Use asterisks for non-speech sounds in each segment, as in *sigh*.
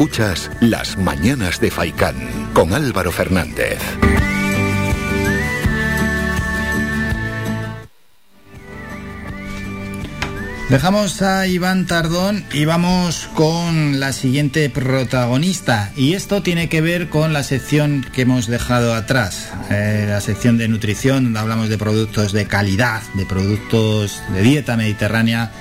Escuchas Las Mañanas de Faicán con Álvaro Fernández. Dejamos a Iván Tardón y vamos con la siguiente protagonista. Y esto tiene que ver con la sección que hemos dejado atrás, eh, la sección de nutrición, donde hablamos de productos de calidad, de productos de dieta mediterránea,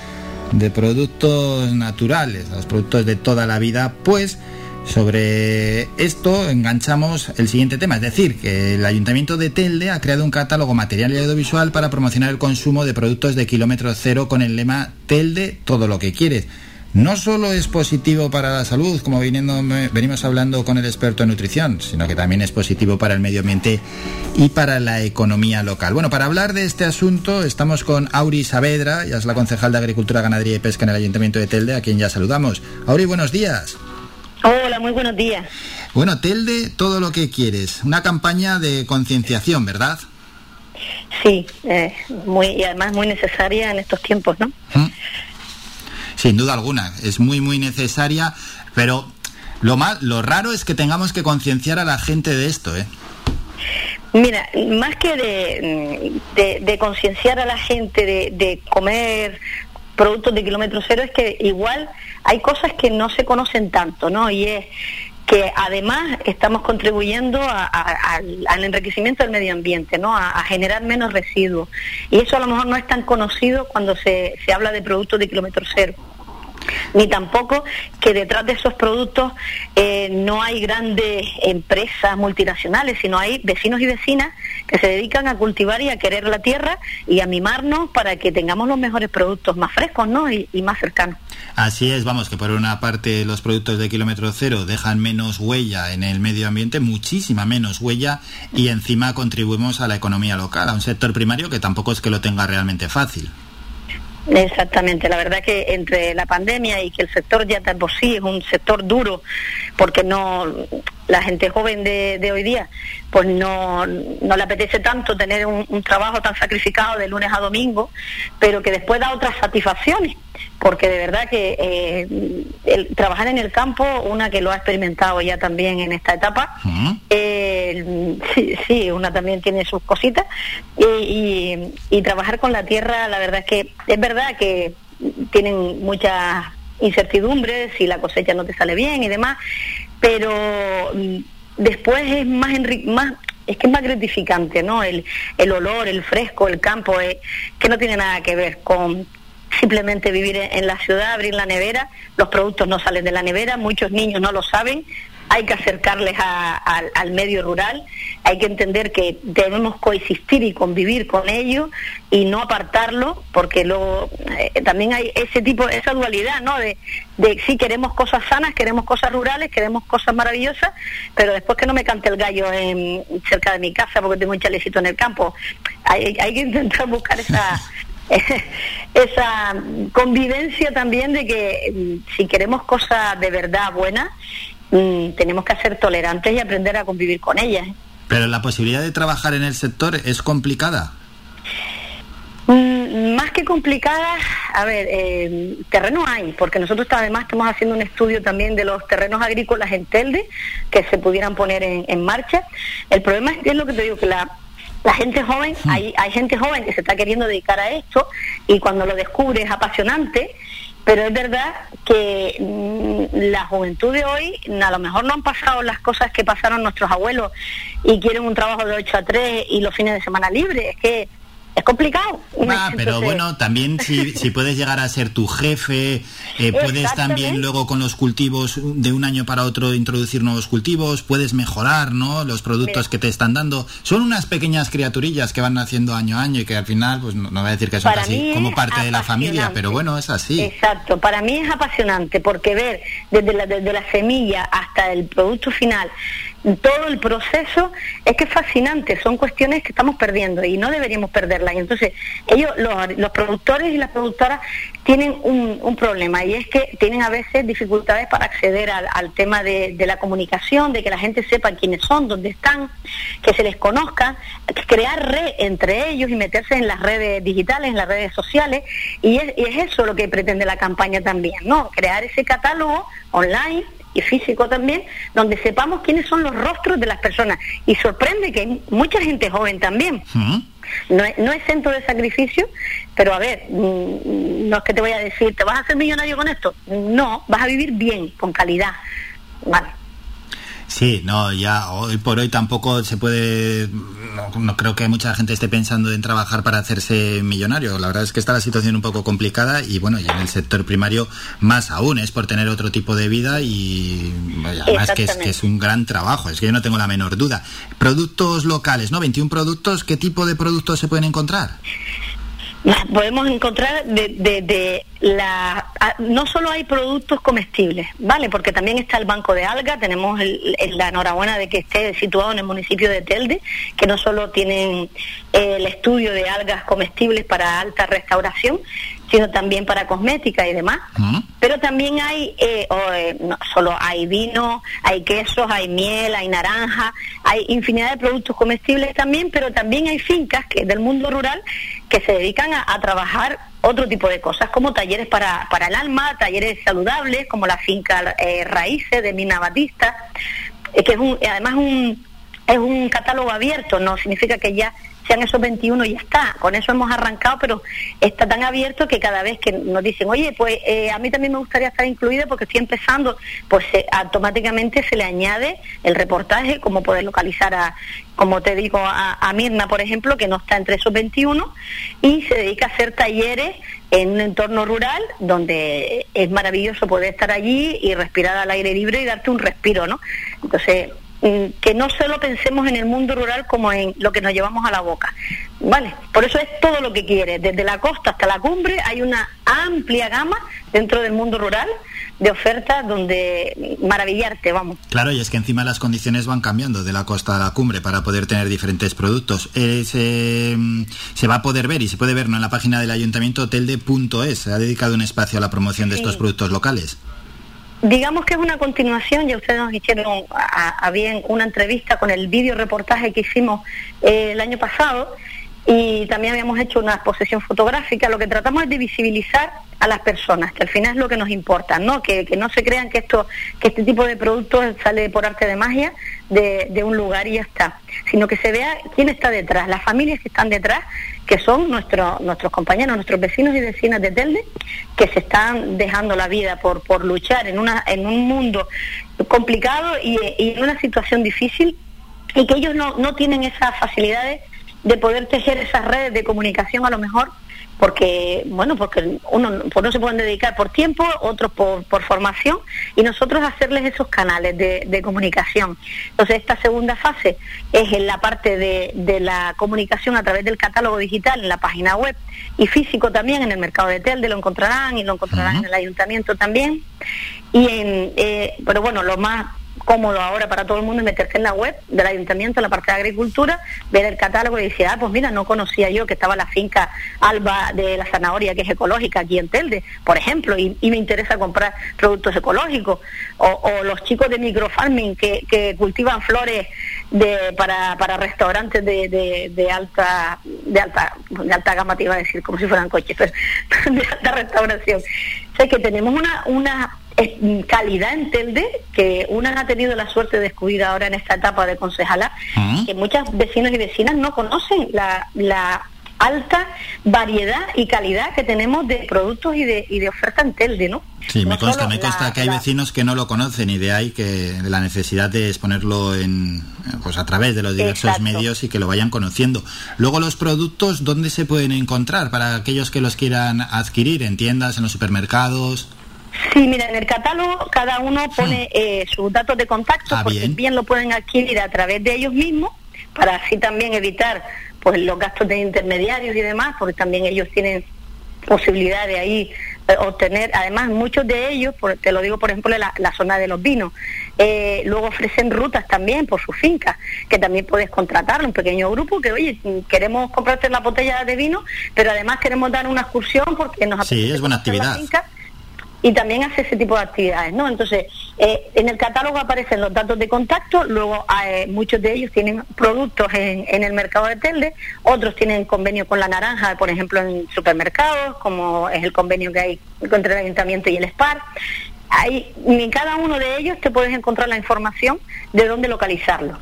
de productos naturales, los productos de toda la vida, pues sobre esto enganchamos el siguiente tema, es decir, que el Ayuntamiento de Telde ha creado un catálogo material y audiovisual para promocionar el consumo de productos de kilómetro cero con el lema Telde todo lo que quieres. No solo es positivo para la salud, como viniendo, venimos hablando con el experto en nutrición, sino que también es positivo para el medio ambiente y para la economía local. Bueno, para hablar de este asunto estamos con Auri Saavedra, ya es la concejal de Agricultura, Ganadería y Pesca en el Ayuntamiento de Telde, a quien ya saludamos. Auri, buenos días. Hola, muy buenos días. Bueno, Telde, todo lo que quieres. Una campaña de concienciación, ¿verdad? Sí, eh, muy, y además muy necesaria en estos tiempos, ¿no? ¿Mm? Sin duda alguna, es muy, muy necesaria, pero lo, más, lo raro es que tengamos que concienciar a la gente de esto, ¿eh? Mira, más que de, concienciar a la gente de, comer productos de kilómetro cero es que igual hay cosas que no se conocen tanto, ¿no? Y es que además estamos contribuyendo al enriquecimiento del medio ambiente, ¿no? A, generar menos residuos. Y eso a lo mejor no es tan conocido cuando se, se habla de productos de kilómetro cero ni tampoco que detrás de esos productos eh, no hay grandes empresas multinacionales, sino hay vecinos y vecinas que se dedican a cultivar y a querer la tierra y a mimarnos para que tengamos los mejores productos más frescos ¿no? y, y más cercanos. Así es, vamos, que por una parte los productos de kilómetro cero dejan menos huella en el medio ambiente, muchísima menos huella, y encima contribuimos a la economía local, a un sector primario que tampoco es que lo tenga realmente fácil. Exactamente, la verdad que entre la pandemia y que el sector ya de por sí es un sector duro, porque no la gente joven de, hoy día pues no, no, le apetece tanto tener un, trabajo tan sacrificado de lunes a domingo, pero que después da otras satisfacciones, porque de verdad que eh, el, trabajar en el campo, una que lo ha experimentado ya también en esta etapa, eh, sí, sí, una también tiene sus cositas, y, y trabajar con la tierra, la verdad es que es verdad que tienen muchas incertidumbres si la cosecha no te sale bien y demás, pero mm, después es más, más es que es más gratificante, ¿no? El, el olor, el fresco, el campo, eh, que no tiene nada que ver con simplemente vivir en la ciudad, abrir la nevera, los productos no salen de la nevera, muchos niños no lo saben, hay que acercarles al medio rural, hay que entender que debemos coexistir y convivir con ellos y no apartarlo, porque luego eh, también hay ese tipo, esa dualidad, ¿no? De, de sí queremos cosas sanas, queremos cosas rurales, queremos cosas maravillosas, pero después que no me cante el gallo en, cerca de mi casa porque tengo un chalecito en el campo, hay, hay que intentar buscar esa *laughs* *laughs* esa convivencia también de que mm, si queremos cosas de verdad buenas, Mm, tenemos que ser tolerantes y aprender a convivir con ellas. Pero la posibilidad de trabajar en el sector es complicada. Mm, más que complicada, a ver, eh, terreno hay, porque nosotros además estamos haciendo un estudio también de los terrenos agrícolas en Telde que se pudieran poner en, marcha. El problema es, es lo que te digo, que la, la gente joven, hmm. hay, hay gente joven que se está queriendo dedicar a esto y cuando lo descubre es apasionante pero es verdad que mm, la juventud de hoy a lo mejor no han pasado las cosas que pasaron nuestros abuelos y quieren un trabajo de 8 a 3 y los fines de semana libres. Es que es complicado. Ah, pero bueno, también si, *laughs* si, puedes llegar a ser tu jefe, eh, puedes también luego con los cultivos de un año para otro introducir nuevos cultivos, puedes mejorar ¿no? los productos que te están dando. Son unas pequeñas criaturillas que van naciendo año a año y que al final, pues no, voy a decir que son así como parte de la familia, pero bueno, es así. Exacto, para mí es apasionante porque ver desde la, desde la semilla hasta el producto final todo el proceso es que es fascinante, son cuestiones que estamos perdiendo y no deberíamos perderlas. Entonces, ellos, los, productores y las productoras tienen un, problema y es que tienen a veces dificultades para acceder al, tema de, la comunicación, de que la gente sepa quiénes son, dónde están, que se les conozca, crear red entre ellos y meterse en las redes digitales, en las redes sociales. Y es, y es eso lo que pretende la campaña también, ¿no? Crear ese catálogo online y físico también, donde sepamos quiénes son los rostros de las personas. Y sorprende que mucha gente joven también. No, es, no es centro de sacrificio, pero a ver, mm, no es que te voy a decir, ¿te vas a hacer millonario con esto? No, vas a vivir bien, con calidad. Vale. Sí, no, ya hoy por hoy tampoco se puede, no, creo que mucha gente esté pensando en trabajar para hacerse millonario. La verdad es que está la situación un poco complicada y bueno, y en el sector primario más aún, es por tener otro tipo de vida y además que es, que es un gran trabajo, es que yo no tengo la menor duda. Productos locales, ¿no? 21 productos, ¿qué tipo de productos se pueden encontrar? Podemos encontrar de, de, la no solo hay productos comestibles vale porque también está el banco de alga tenemos la enhorabuena de que esté situado en el municipio de Telde que no solo tienen eh, el estudio de algas comestibles para alta restauración sino también para cosmética y demás. Pero también hay, eh, eh, no, solo hay vino, hay quesos, hay miel, hay naranja, hay infinidad de productos comestibles también, pero también hay fincas que del mundo rural que se dedican a, trabajar otro tipo de cosas, como talleres para, para el alma, talleres saludables, como la finca eh, Raíces de Mina Batista, eh, que es un, además un, es un catálogo abierto, no significa que ya sean esos 21 y ya está. Con eso hemos arrancado, pero está tan abierto que cada vez que nos dicen, oye, pues eh, a mí también me gustaría estar incluida porque estoy empezando, pues automáticamente se le añade el reportaje, como poder localizar a, como te digo, a, Mirna, por ejemplo, que no está entre esos 21 y se dedica a hacer talleres en un entorno rural donde es maravilloso poder estar allí y respirar al aire libre y darte un respiro, ¿no? Entonces, que no solo pensemos en el mundo rural como en lo que nos llevamos a la boca. ¿Vale? Por eso es todo lo que quiere. Desde la costa hasta la cumbre hay una amplia gama dentro del mundo rural de ofertas donde maravillarte, vamos. Claro, y es que encima las condiciones van cambiando de la costa a la cumbre para poder tener diferentes productos. Eh, se, va a poder ver y se puede ver en la página del ayuntamiento telde.es. Se ha dedicado un espacio a la promoción de estos productos locales. Digamos que es una continuación, ya ustedes nos hicieron a, bien una entrevista con el vídeo reportaje que hicimos eh, el año pasado y también habíamos hecho una exposición fotográfica. Lo que tratamos es de visibilizar a las personas, que al final es lo que nos importa, ¿no? Que, no se crean que esto, que este tipo de productos sale por arte de magia de, un lugar y ya está, sino que se vea quién está detrás, las familias que están detrás que son nuestros nuestros compañeros, nuestros vecinos y vecinas de Telde, que se están dejando la vida por, por luchar en, una, en un mundo complicado y, en una situación difícil y que ellos no, no tienen esas facilidades de poder tejer esas redes de comunicación a lo mejor porque bueno porque uno pues no se pueden dedicar por tiempo otros por, por formación y nosotros hacerles esos canales de, de, comunicación. Entonces esta segunda fase es en la parte de, de, la comunicación a través del catálogo digital en la página web y físico también en el mercado de Telde lo encontrarán y lo encontrarán en el ayuntamiento también. Y en eh, pero bueno lo más cómodo ahora para todo el mundo meterse en la web del ayuntamiento, en la parte de agricultura, ver el catálogo y decir, ah, pues mira, no conocía yo que estaba la finca Alba de la zanahoria, que es ecológica aquí en Telde, por ejemplo, y, me interesa comprar productos ecológicos, o, los chicos de microfarming que, que cultivan flores de, para, para restaurantes de, alta de alta de alta gama te iba a decir como si fueran coches pero *laughs* de alta restauración. Sé que tenemos una una calidad en Telde, que una ha tenido la suerte de descubrir ahora en esta etapa de concejala, ah. que muchos vecinos y vecinas no conocen la, la alta variedad y calidad que tenemos de productos y de, y de oferta en Telde, ¿no? Sí, me consta, me consta que hay vecinos que no lo conocen y de ahí que la necesidad de exponerlo en, pues a través de los diversos medios y que lo vayan conociendo. Luego los productos, ¿dónde se pueden encontrar para aquellos que los quieran adquirir? ¿En tiendas, en los supermercados? Sí, mira, en el catálogo cada uno pone hmm. eh, sus datos de contacto, ah, porque bien. lo pueden adquirir a través de ellos mismos, para así también evitar pues los gastos de intermediarios y demás, porque también ellos tienen posibilidad de ahí eh, obtener, además muchos de ellos, te lo digo por ejemplo en la, zona de los vinos, eh, luego ofrecen rutas también por sus fincas, que también puedes contratar un pequeño grupo que, oye, queremos comprarte la botella de vino, pero además queremos dar una excursión porque nos sí, es buena actividad y también hace ese tipo de actividades, ¿no? Entonces, eh, en el catálogo aparecen los datos de contacto, luego eh, muchos de ellos tienen productos en, en, el mercado de Telde, otros tienen convenio con la naranja, por ejemplo, en supermercados, como es el convenio que hay entre el ayuntamiento y el SPAR. hay, en cada uno de ellos te puedes encontrar la información de dónde localizarlo.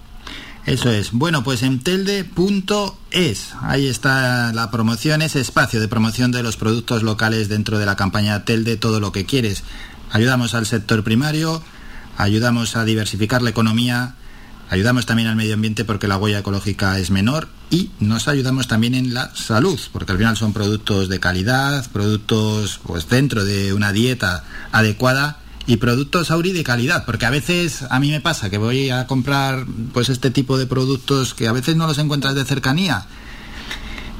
Eso es. Bueno, pues en telde.es, ahí está la promoción, ese espacio de promoción de los productos locales dentro de la campaña Telde, todo lo que quieres. Ayudamos al sector primario, ayudamos a diversificar la economía, ayudamos también al medio ambiente porque la huella ecológica es menor y nos ayudamos también en la salud, porque al final son productos de calidad, productos pues dentro de una dieta adecuada y productos Auri de calidad, porque a veces a mí me pasa que voy a comprar pues este tipo de productos que a veces no los encuentras de cercanía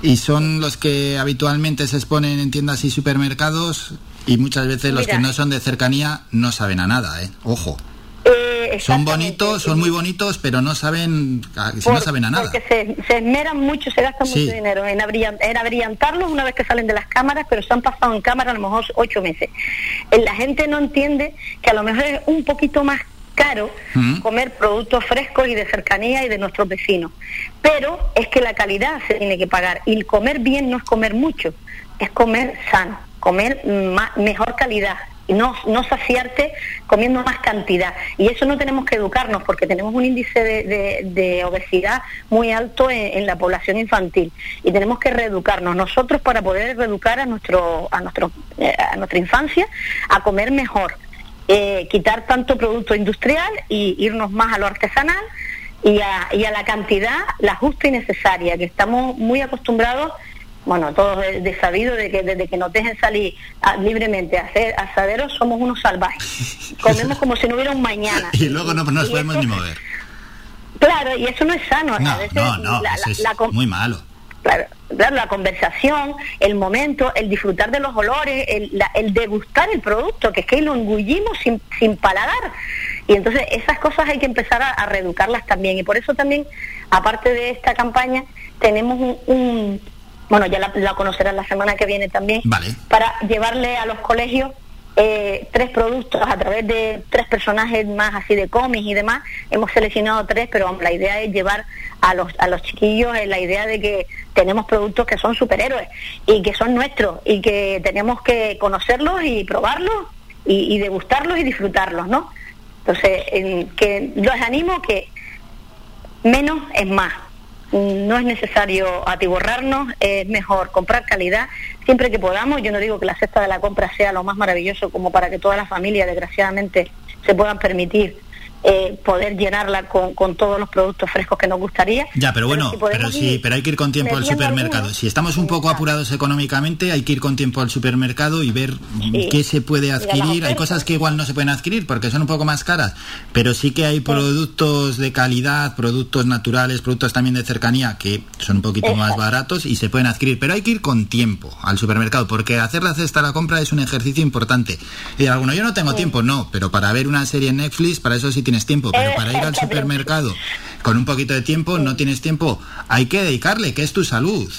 y son los que habitualmente se exponen en tiendas y supermercados y muchas veces los que no son de cercanía no saben a nada, ¿eh? Ojo. Eh, son bonitos, son muy bonitos, pero no saben, no saben a nada. Porque se, esmeran mucho, se gasta mucho dinero en, en abrillantarlos una vez que salen de las cámaras, pero se han pasado en cámara a lo mejor ocho meses. Eh, la gente no entiende que a lo mejor es un poquito más caro mm. comer productos frescos y de cercanía y de nuestros vecinos. Pero es que la calidad se tiene que pagar y comer bien no es comer mucho, es comer sano, comer mejor calidad, no, no saciarte comiendo más cantidad. Y eso no tenemos que educarnos porque tenemos un índice de, obesidad muy alto en, la población infantil y tenemos que reeducarnos nosotros para poder reeducar a, nuestro, a, nuestro, eh, a nuestra infancia a comer mejor. Eh, quitar tanto producto industrial y irnos más a lo artesanal y a, y a la cantidad, la justa y necesaria, que estamos muy acostumbrados bueno, todos de, sabido de que desde que nos dejen salir ah, libremente a hacer asaderos somos unos salvajes. *laughs* Comemos como si no hubiera un mañana. Y luego no, nos podemos ni mover. Claro, y eso no es sano. No, no, no, es muy malo. Claro, la conversación, el momento, el disfrutar de los olores, el, degustar el producto, que es que lo engullimos sin, sin paladar. Y entonces esas cosas hay que empezar a, reeducarlas también. Y por eso también, aparte de esta campaña, tenemos un bueno, ya la, conocerán la semana que viene también, para llevarle a los colegios eh, tres productos a través de tres personajes más así de cómics y demás. Hemos seleccionado tres, pero la idea es llevar a los, a los chiquillos en la idea de que tenemos productos que son superhéroes y que son nuestros y que tenemos que conocerlos y probarlos y, y degustarlos y disfrutarlos, ¿no? Entonces, en, que los animo que menos es más no es necesario atiborrarnos, es mejor comprar calidad siempre que podamos. Yo no digo que la cesta de la compra sea lo más maravilloso como para que todas las familias, desgraciadamente, se puedan permitir eh, poder llenarla con, con, todos los productos frescos que nos gustaría. Ya, pero bueno, pero, sí, pero hay que ir con tiempo al supermercado. Si estamos un poco apurados económicamente, hay que ir con tiempo al supermercado y ver qué se puede adquirir. Hay cosas que igual no se pueden adquirir porque son un poco más caras, pero sí que hay productos de calidad, productos naturales, productos también de cercanía que son un poquito más baratos y se pueden adquirir. Pero hay que ir con tiempo al supermercado porque hacer la cesta a la compra es un ejercicio importante. Y alguno, yo no tengo tiempo, no, pero para ver una serie en Netflix, para eso sí tienes tiempo, pero para ir al supermercado con un poquito de tiempo no tienes tiempo. Hay que dedicarle, que es tu salud.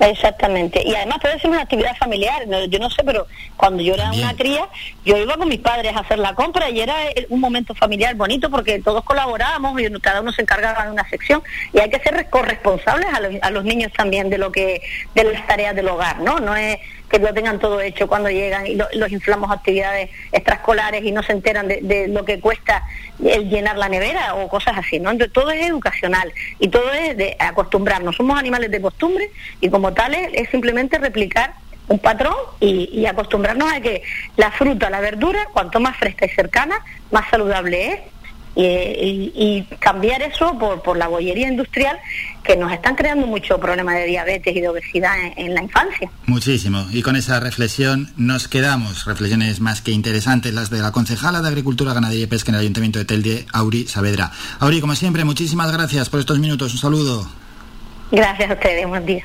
Exactamente. Y además puede ser una actividad familiar. Yo no sé, pero cuando yo era una cría, yo iba con mis padres a hacer la compra y era un momento familiar bonito porque todos colaborábamos y cada uno se encargaba de una sección. Y hay que ser corresponsables a los, a los niños también de lo que de las tareas del hogar, ¿no? No es que lo tengan todo hecho cuando llegan y los inflamos actividades extraescolares y no se enteran de, lo que cuesta el llenar la nevera o cosas así, ¿no? Entonces, todo es educacional y todo es de acostumbrarnos. Somos animales de costumbre y como tales es simplemente replicar un patrón y, y, acostumbrarnos a que la fruta, la verdura, cuanto más fresca y cercana, más saludable es y, cambiar eso por, por la bollería industrial que nos están creando mucho problema de diabetes y de obesidad en, la infancia. Muchísimo. Y con esa reflexión nos quedamos. Reflexiones más que interesantes las de la concejala de Agricultura, Ganadería y Pesca en el Ayuntamiento de Telde, Auri Saavedra. Auri, como siempre, muchísimas gracias por estos minutos. Un saludo. Gracias a ustedes. Buen día.